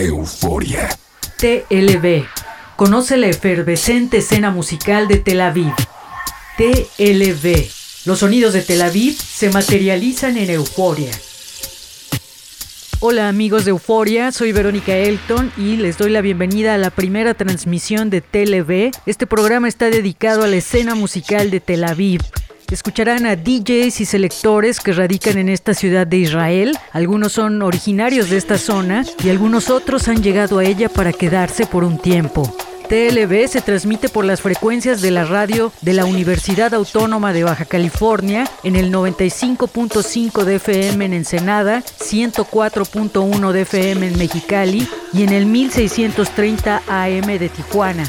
Euforia. TLB. Conoce la efervescente escena musical de Tel Aviv. TLB. Los sonidos de Tel Aviv se materializan en Euforia. Hola amigos de Euforia, soy Verónica Elton y les doy la bienvenida a la primera transmisión de TLB. Este programa está dedicado a la escena musical de Tel Aviv. Escucharán a DJs y selectores que radican en esta ciudad de Israel. Algunos son originarios de esta zona y algunos otros han llegado a ella para quedarse por un tiempo. TLB se transmite por las frecuencias de la radio de la Universidad Autónoma de Baja California en el 95.5 de FM en Ensenada, 104.1 de FM en Mexicali y en el 1630 AM de Tijuana.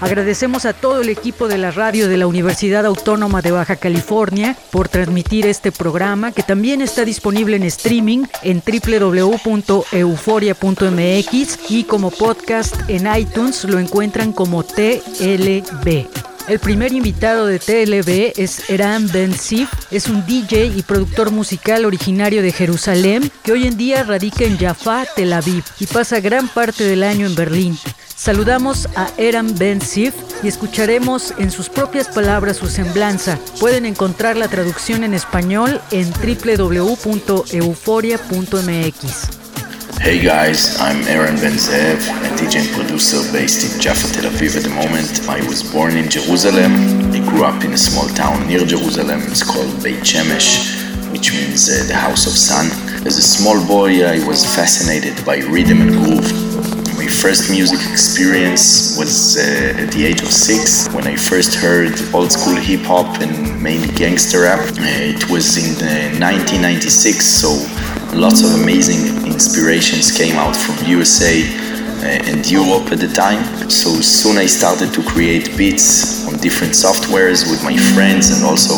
Agradecemos a todo el equipo de la radio de la Universidad Autónoma de Baja California por transmitir este programa que también está disponible en streaming en www.euforia.mx y como podcast en iTunes lo encuentran como TLB. El primer invitado de TLB es Eran Ben Sif, es un DJ y productor musical originario de Jerusalén que hoy en día radica en Jaffa, Tel Aviv y pasa gran parte del año en Berlín. Saludamos a Eran Ben Sif y escucharemos en sus propias palabras su semblanza. Pueden encontrar la traducción en español en www.euforia.mx. Hey guys, I'm Eran Ben-Zeev, a DJ and producer based in Jaffa, Tel Aviv at the moment. I was born in Jerusalem. I grew up in a small town near Jerusalem. It's called Beit Shemesh, which means uh, the house of sun. As a small boy, I was fascinated by rhythm and groove. My first music experience was uh, at the age of six when I first heard old school hip hop and mainly gangster rap. Uh, it was in uh, 1996, so lots of amazing inspirations came out from USA uh, and Europe at the time. So soon I started to create beats on different softwares with my friends and also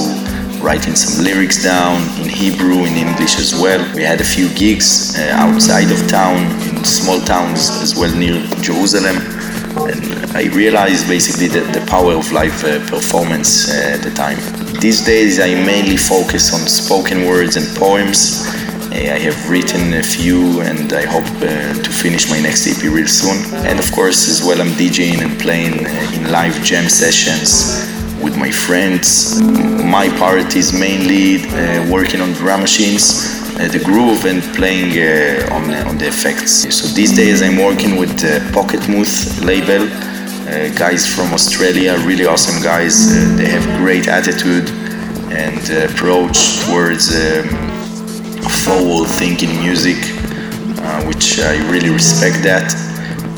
writing some lyrics down in Hebrew, in English as well. We had a few gigs uh, outside of town, in small towns as well near Jerusalem. And I realized basically that the power of live uh, performance uh, at the time. These days I mainly focus on spoken words and poems. Uh, I have written a few and I hope uh, to finish my next EP real soon. And of course, as well, I'm DJing and playing uh, in live jam sessions with my friends. My part is mainly uh, working on drum machines, uh, the groove, and playing uh, on, on the effects. So these days I'm working with uh, Pocket Mooth label, uh, guys from Australia, really awesome guys. Uh, they have great attitude and approach towards um, forward thinking music, which I really respect that.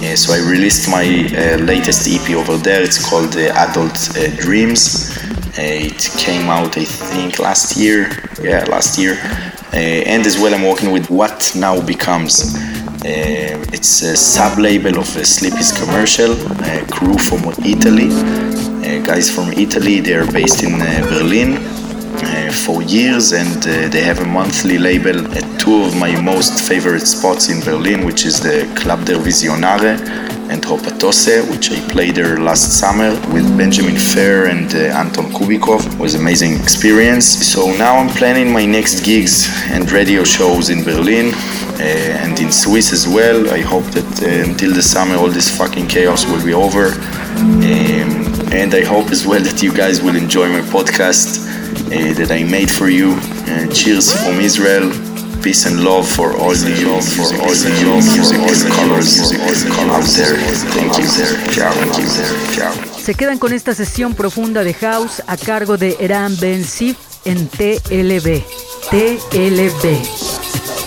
Uh, so I released my uh, latest EP over there. It's called uh, Adult Dreams. it came out, I think, last year. Yeah, last year. and as well, I'm working with What Now Becomes. it's a sub label of a Sleepy's commercial. crew from Italy. guys from Italy. They're based in Berlin. Uh, for years and uh, they have a monthly label at two of my most favorite spots in Berlin, which is the Club der Visionare and Hoppetosse, which I played there last summer with Benjamin Fair and uh, Anton Kubikov. It was amazing experience. So now I'm planning my next gigs and radio shows in Berlin uh, and in Swiss as well. I hope that uh, until the summer all this fucking chaos will be over. Um, and I hope as well that you guys will enjoy my podcast uh, that I made for you. Uh, cheers from Israel. Peace and love for all the love for all the music colors music out there. Thank you there. Ciao. Thank you there. Ciao. Se quedan con esta sesión profunda de house a cargo de Eran Ben Sif en TLB. TLB.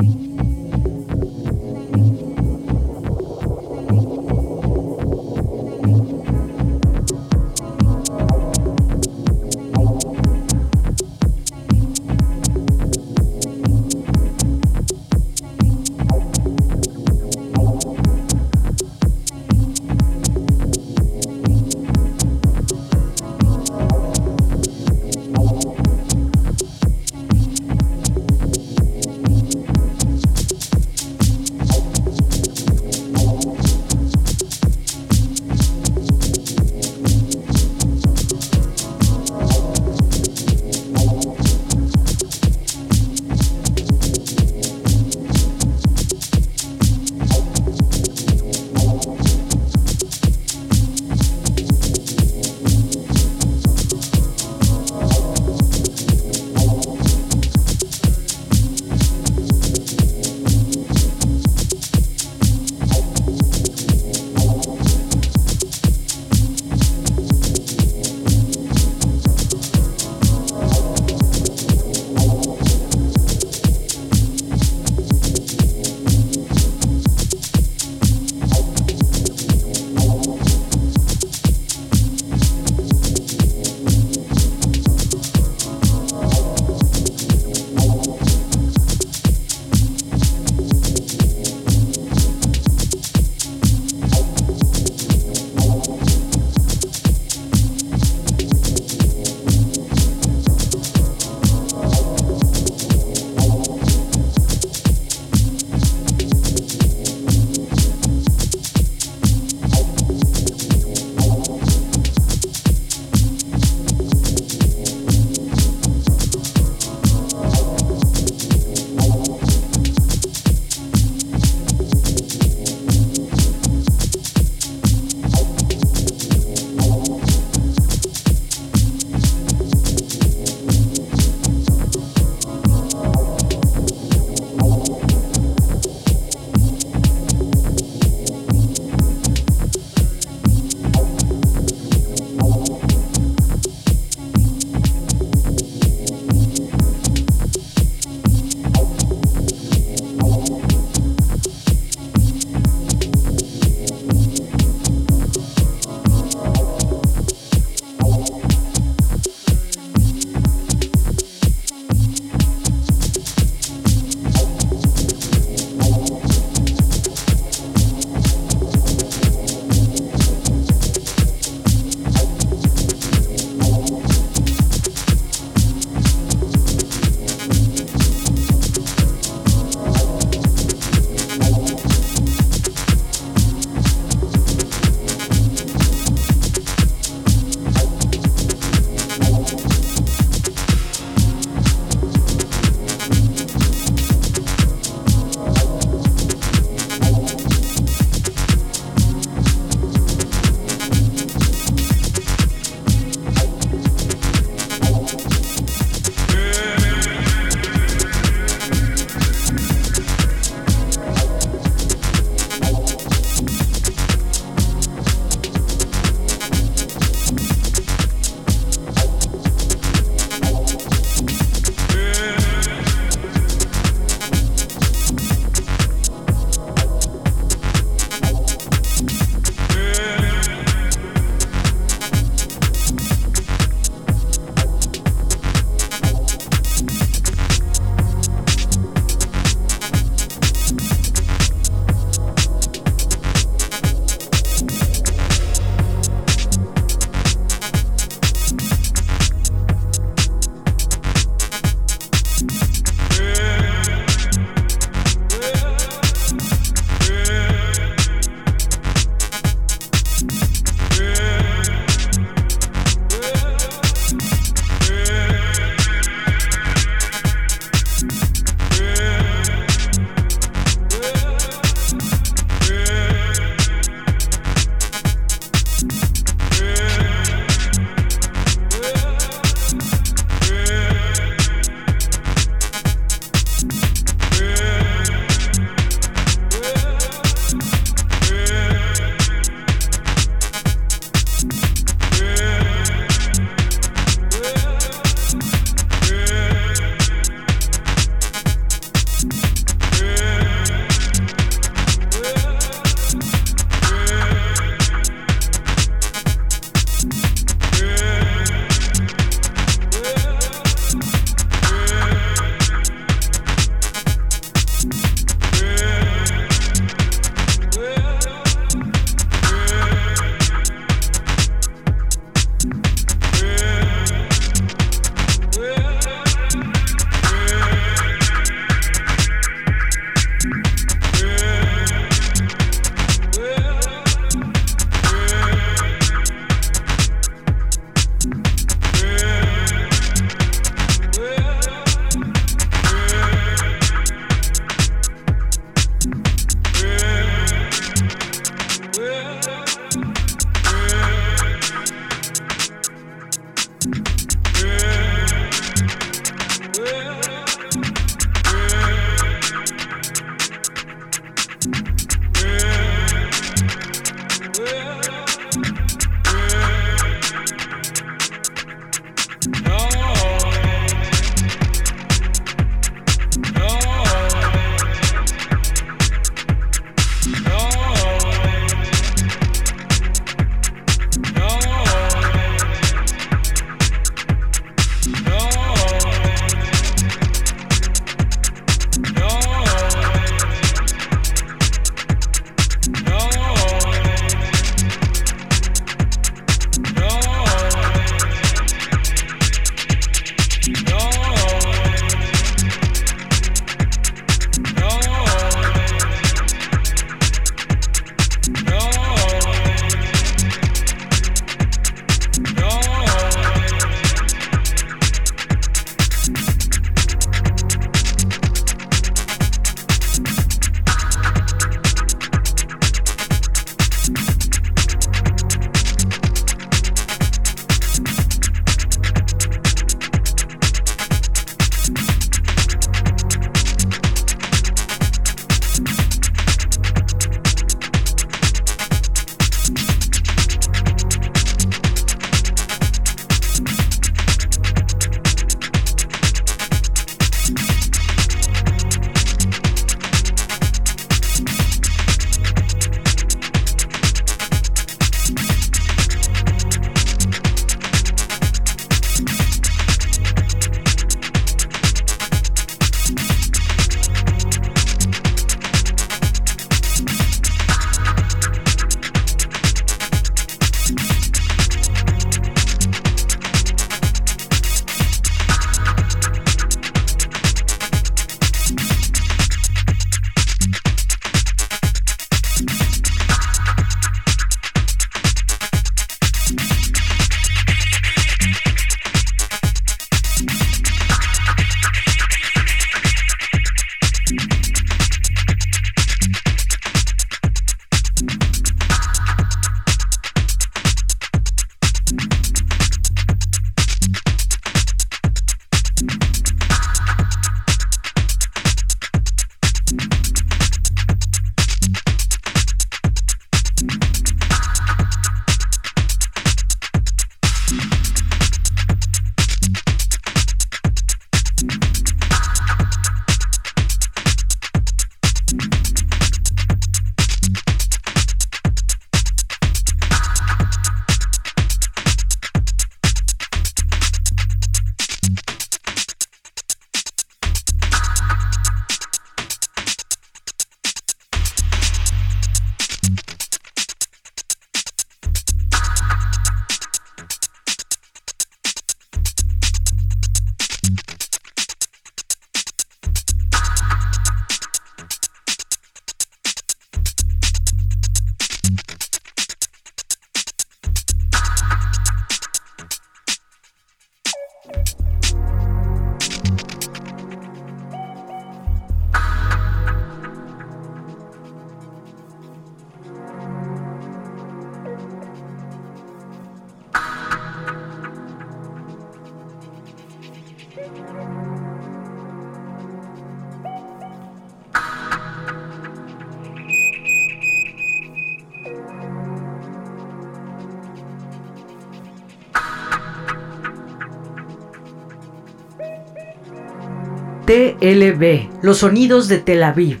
TLB, los sonidos de Tel Aviv.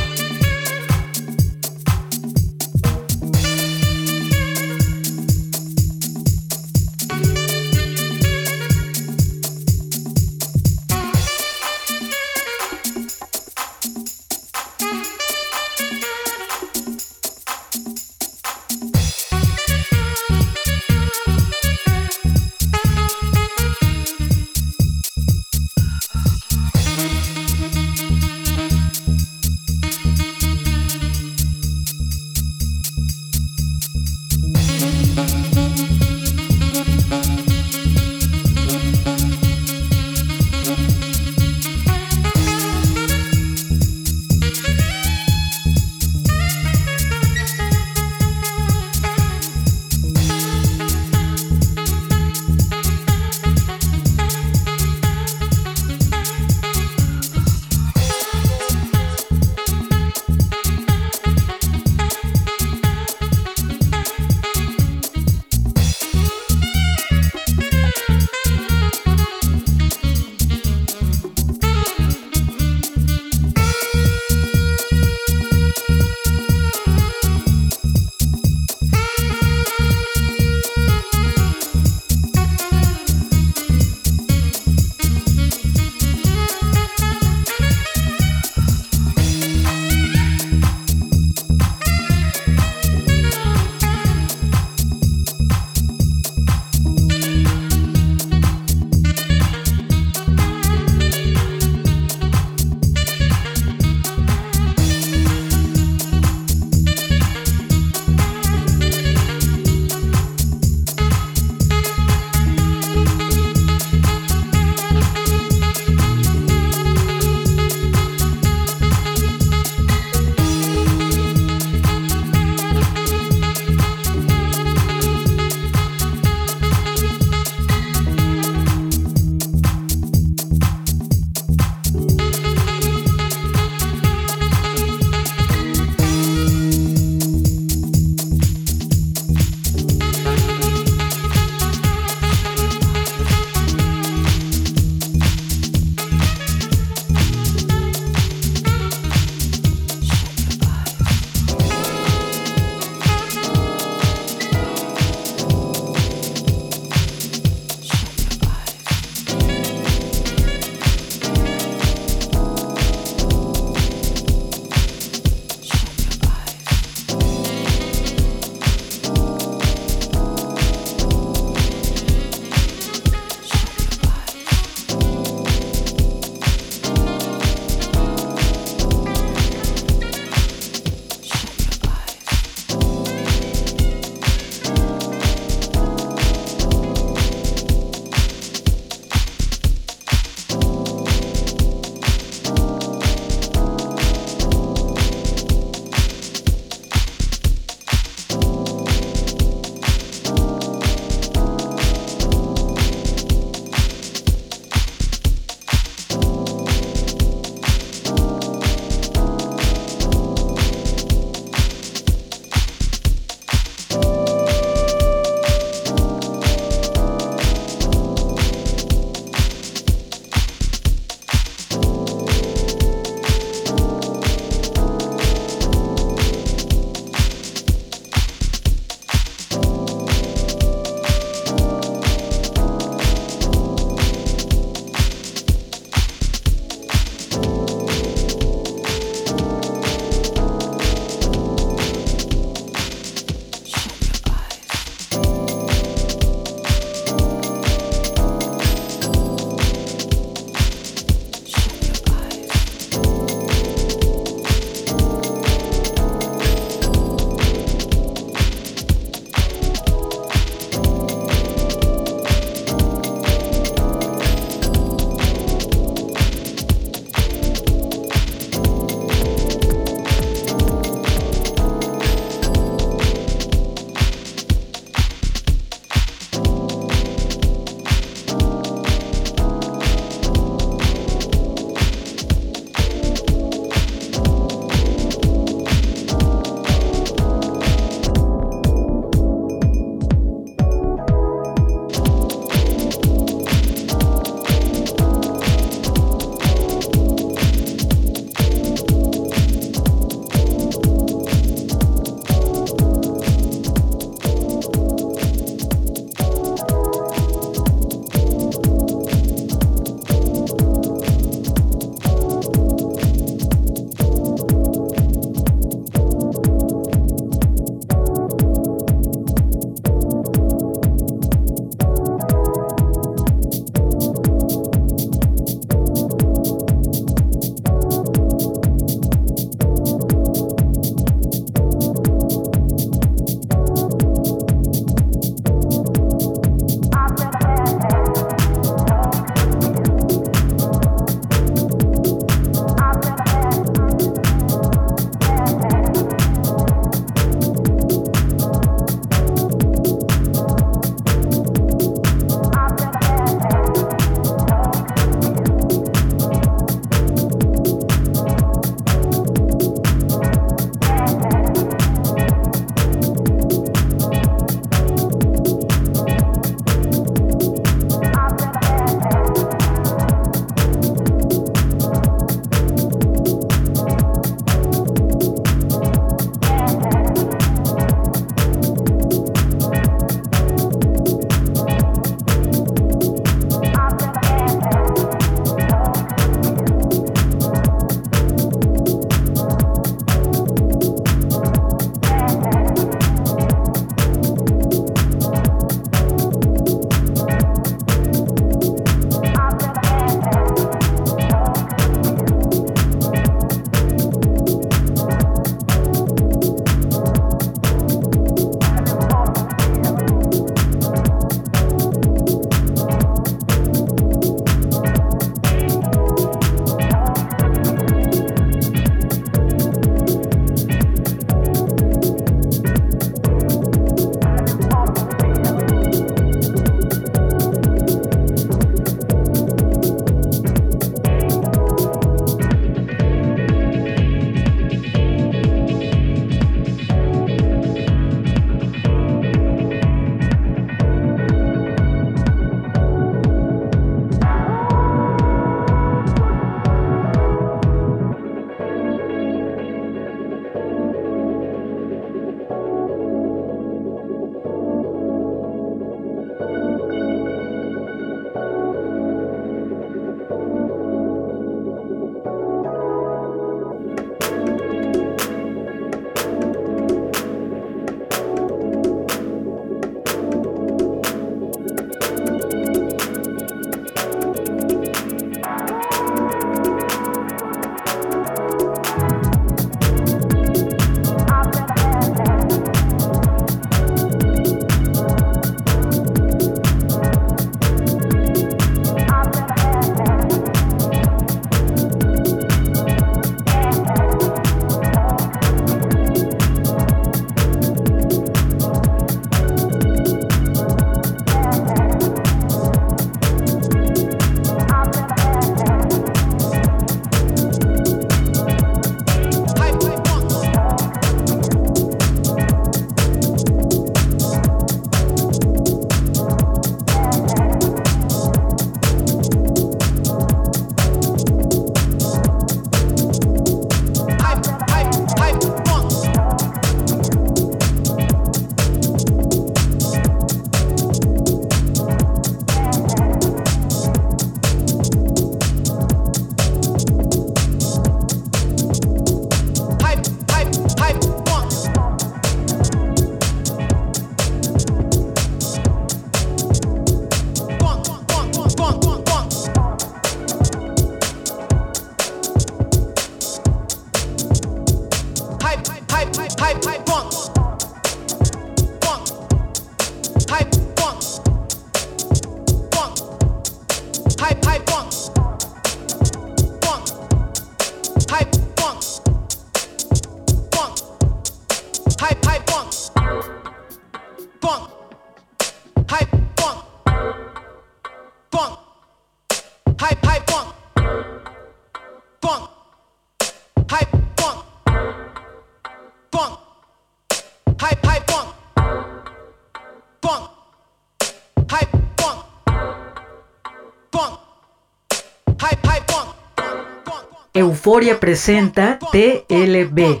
Euforia presenta TLB.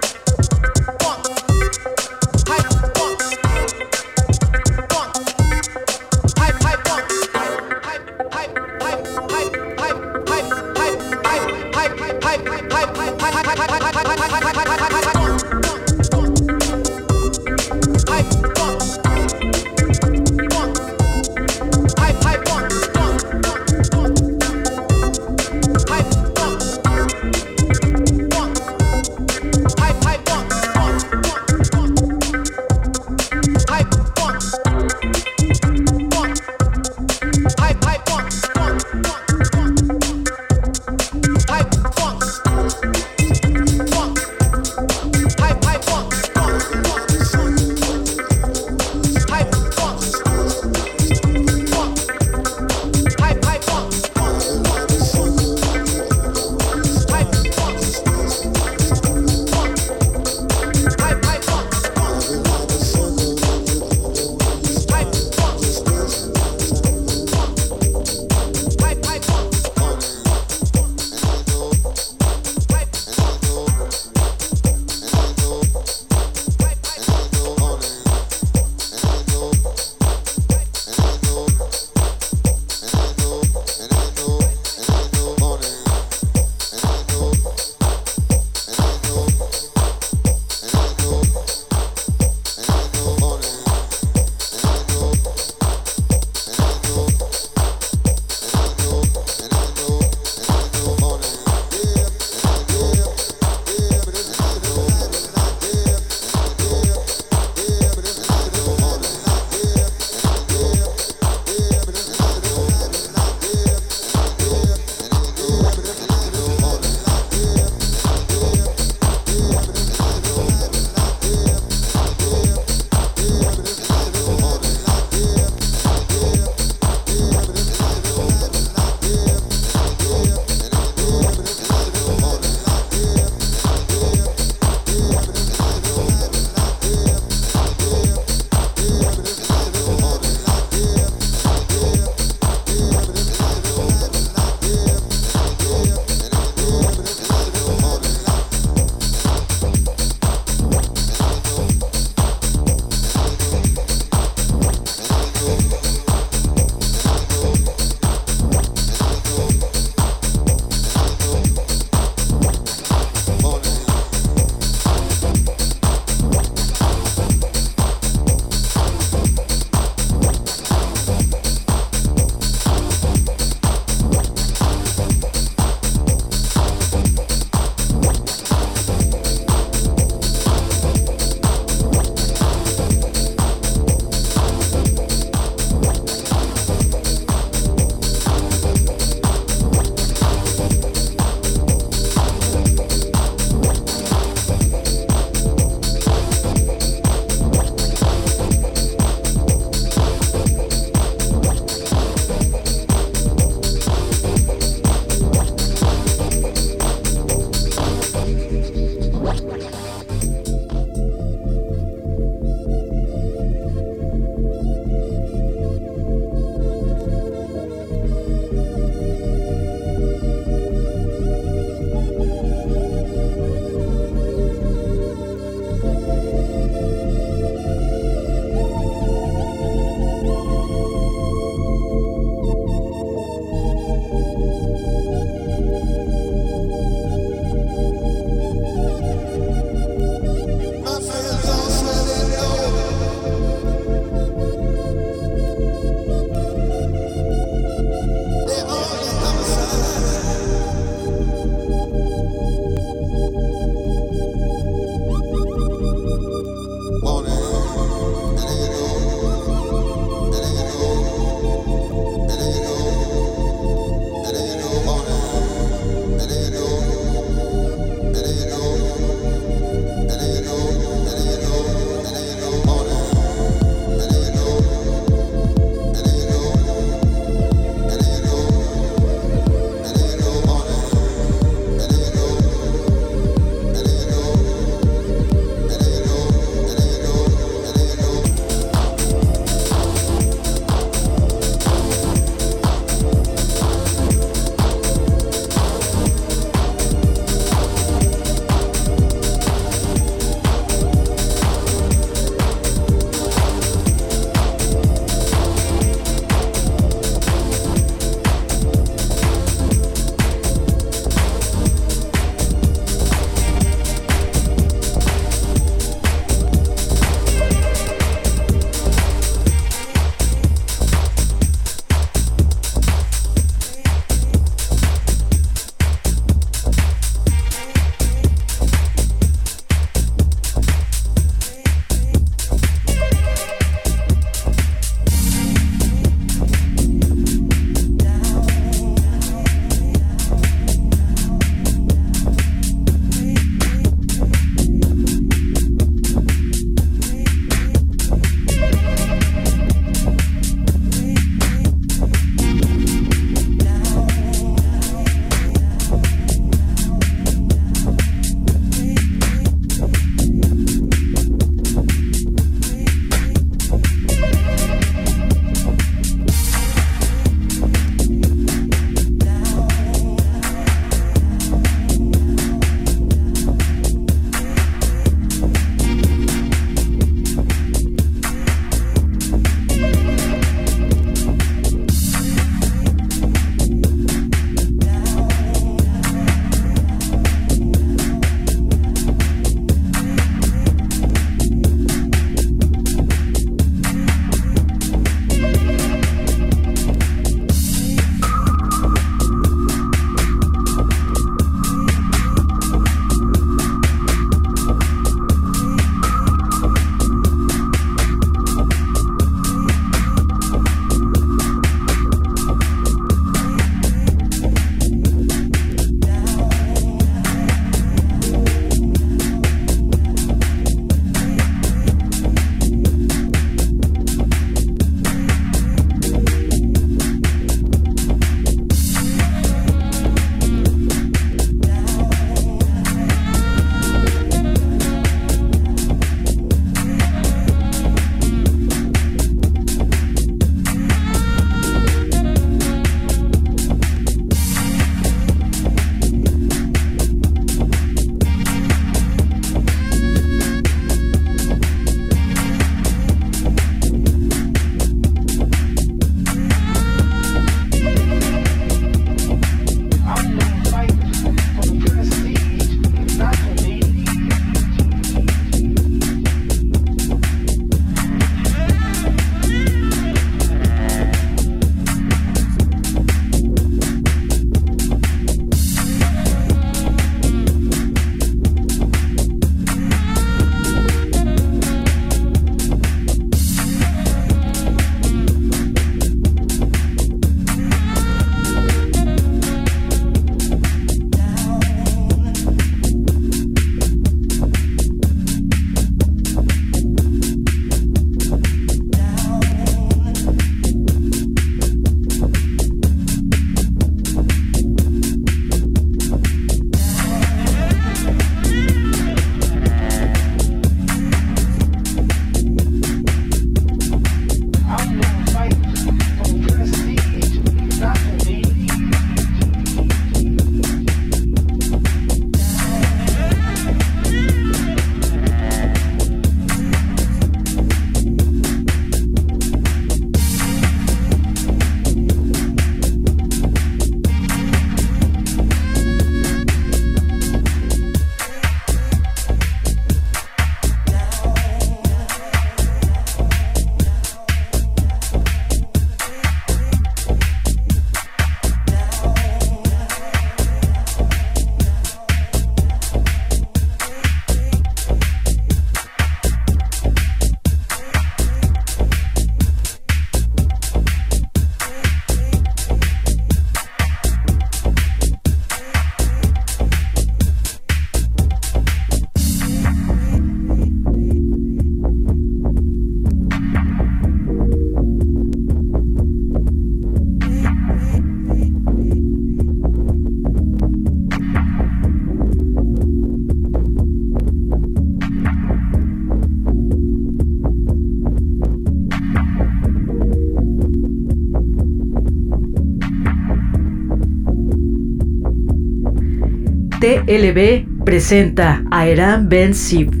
TLB presenta a Eran Ben Sib.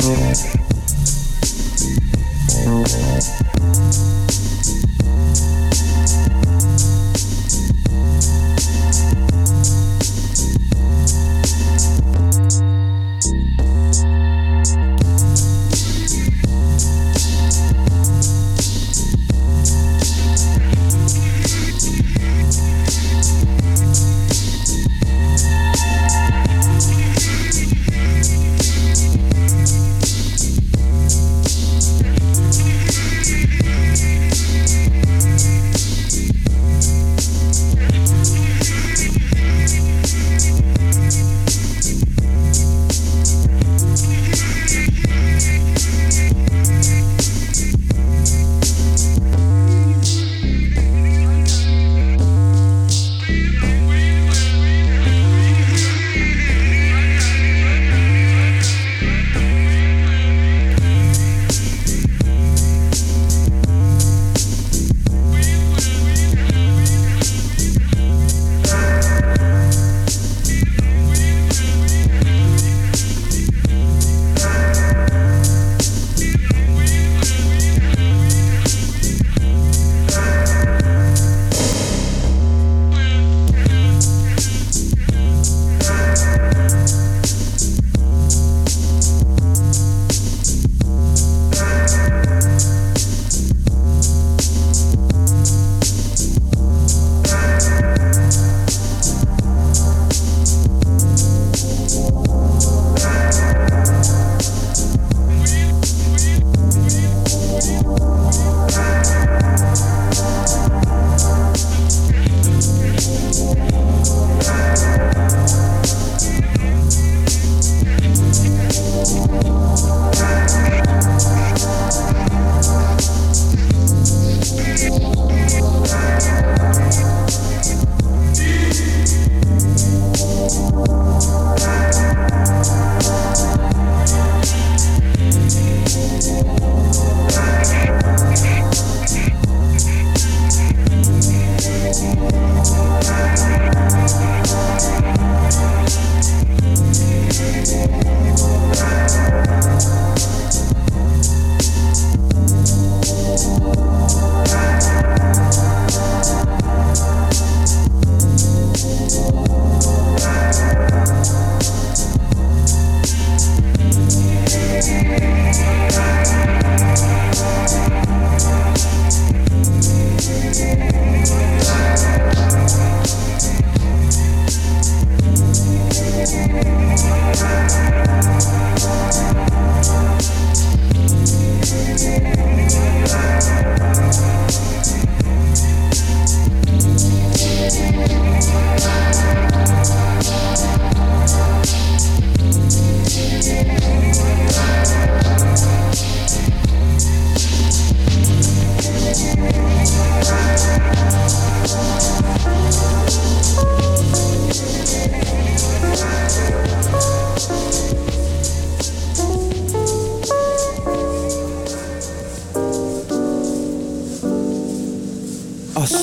Thank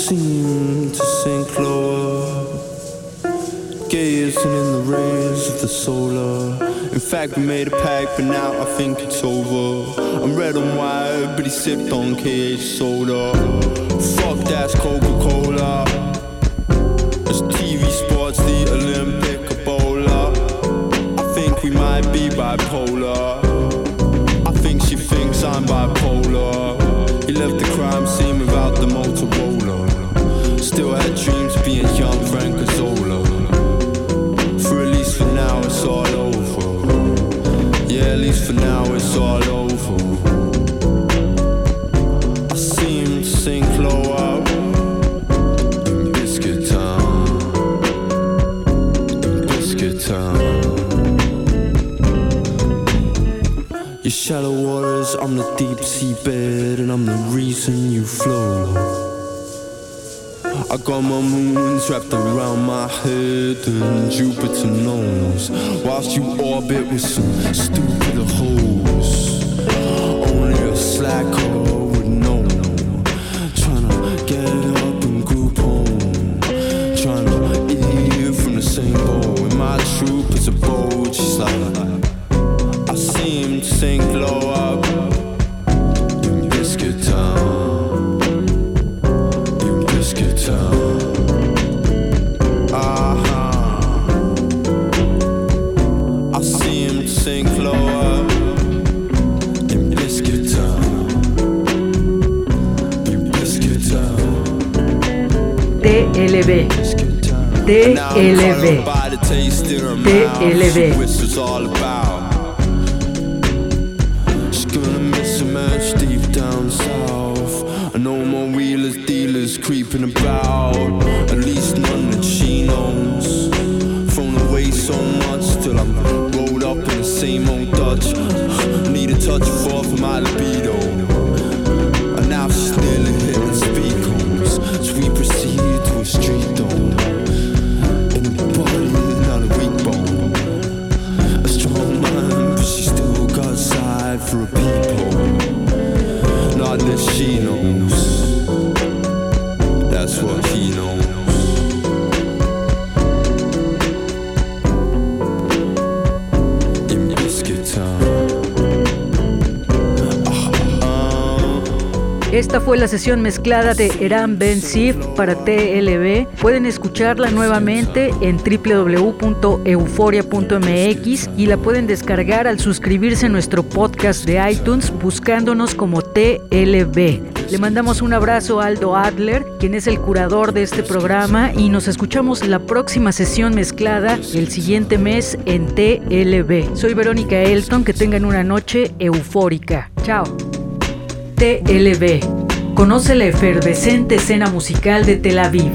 seem to sink lower. Gazing in the rays of the solar. In fact, we made a pact, but now I think it's over. I'm red and white, but he sipped on KH soda. Fuck that's Coca Cola. Shallow waters, I'm the deep sea bed, and I'm the reason you flow. I got my moons wrapped around my head and Jupiter knows Whilst you orbit with some stupid deep down south. I know more wheelers, dealers creeping about. At least none that she knows. Thrown away so much till I'm rolled up in the same old Dutch. Need a touch of off my libido. Esta fue la sesión mezclada de Eran Ben Sif para TLB. Pueden escucharla nuevamente en www.euforia.mx y la pueden descargar al suscribirse a nuestro podcast de iTunes buscándonos como TLB. Le mandamos un abrazo a Aldo Adler, quien es el curador de este programa, y nos escuchamos la próxima sesión mezclada el siguiente mes en TLB. Soy Verónica Elton, que tengan una noche eufórica. Chao. TLB. Conoce la efervescente escena musical de Tel Aviv.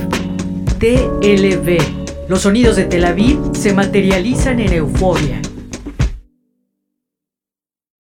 TLB. Los sonidos de Tel Aviv se materializan en euforia.